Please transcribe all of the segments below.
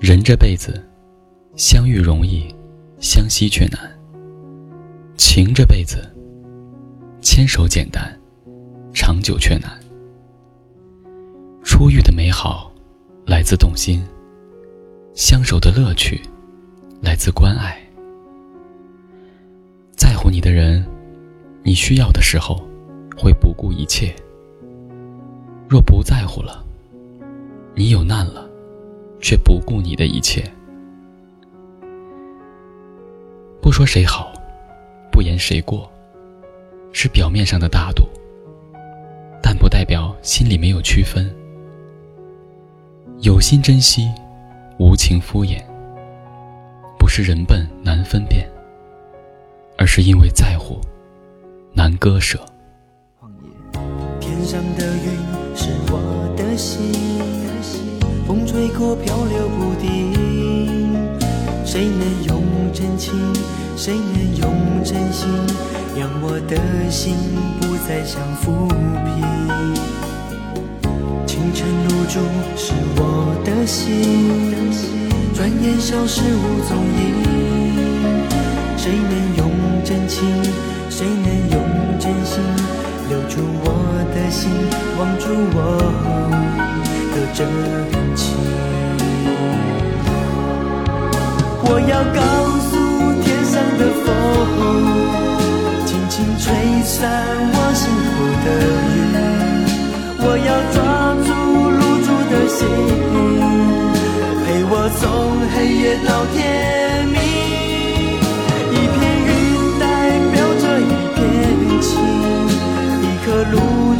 人这辈子，相遇容易，相惜却难；情这辈子，牵手简单，长久却难。初遇的美好，来自动心；相守的乐趣，来自关爱。在乎你的人，你需要的时候，会不顾一切；若不在乎了，你有难了。却不顾你的一切，不说谁好，不言谁过，是表面上的大度，但不代表心里没有区分。有心珍惜，无情敷衍，不是人笨难分辨，而是因为在乎难割舍。天上的云是我的心。风吹过，漂流不定。谁能用真情？谁能用真心，让我的心不再像浮萍？清晨露珠是我的心，转眼消失无踪影。谁能用真情？谁能用真心，留住我的心，望住我？的真情，我要告诉天上的风，轻轻吹散我心头的云。我要抓住露珠的心，陪我从黑夜到天明。一片云代表着一片情，一颗露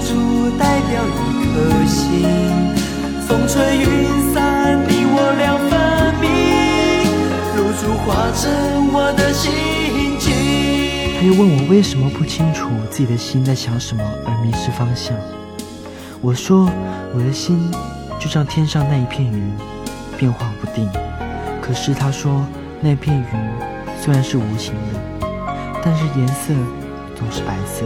珠代表一颗心。珠化成我的心情。他又问我为什么不清楚自己的心在想什么而迷失方向。我说我的心就像天上那一片云，变化不定。可是他说那片云虽然是无形的，但是颜色总是白色。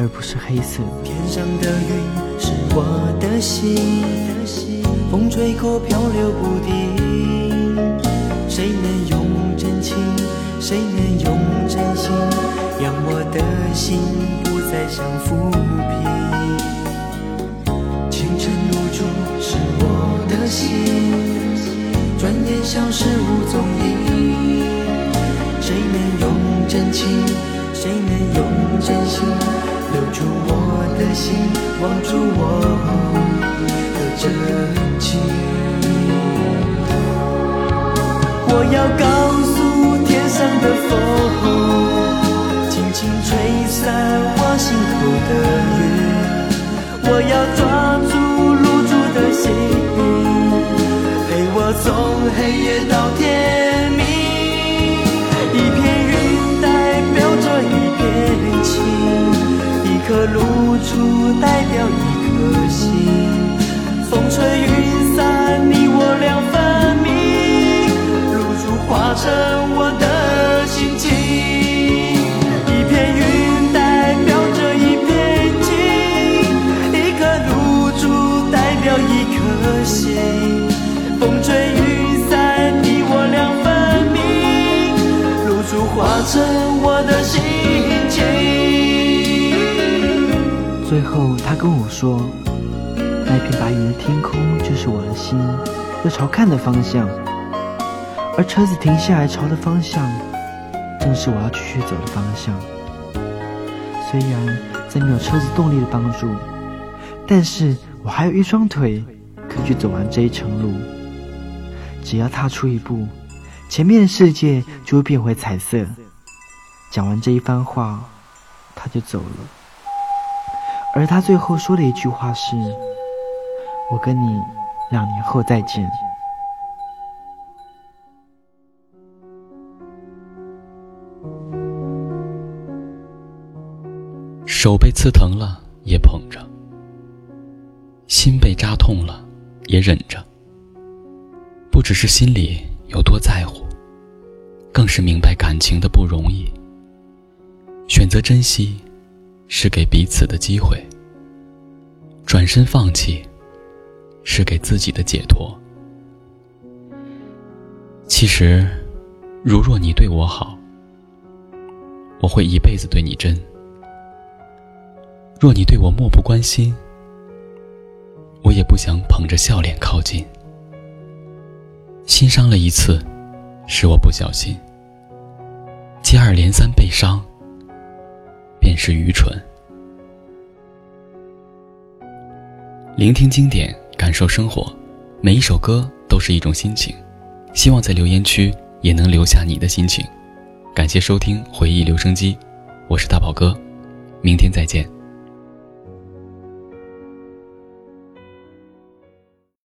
而不是黑色。天上的云是我的心，风吹过漂流不定。谁能用真情？谁能用真心，让我的心不再像浮萍？清晨露珠是我的心，转眼消失无踪影。谁能用真情？谁能用真心？留住我的心，望住我的真情。我要告诉天上的风，轻轻吹散我心头的云。我要抓住露珠的心，陪我从黑夜到天明。一片云代表着一片情。一颗露珠代表一颗心，风吹雨最后，他跟我说：“那片白云的天空就是我的心，要朝看的方向。而车子停下来朝的方向，正是我要继续走的方向。虽然在没有车子动力的帮助，但是我还有一双腿，可以去走完这一程路。只要踏出一步，前面的世界就会变回彩色。”讲完这一番话，他就走了。而他最后说的一句话是：“我跟你两年后再见。”手被刺疼了也捧着，心被扎痛了也忍着。不只是心里有多在乎，更是明白感情的不容易。选择珍惜。是给彼此的机会，转身放弃，是给自己的解脱。其实，如若你对我好，我会一辈子对你真；若你对我漠不关心，我也不想捧着笑脸靠近。心伤了一次，是我不小心；接二连三被伤，是愚蠢。聆听经典，感受生活，每一首歌都是一种心情。希望在留言区也能留下你的心情。感谢收听回忆留声机，我是大宝哥，明天再见。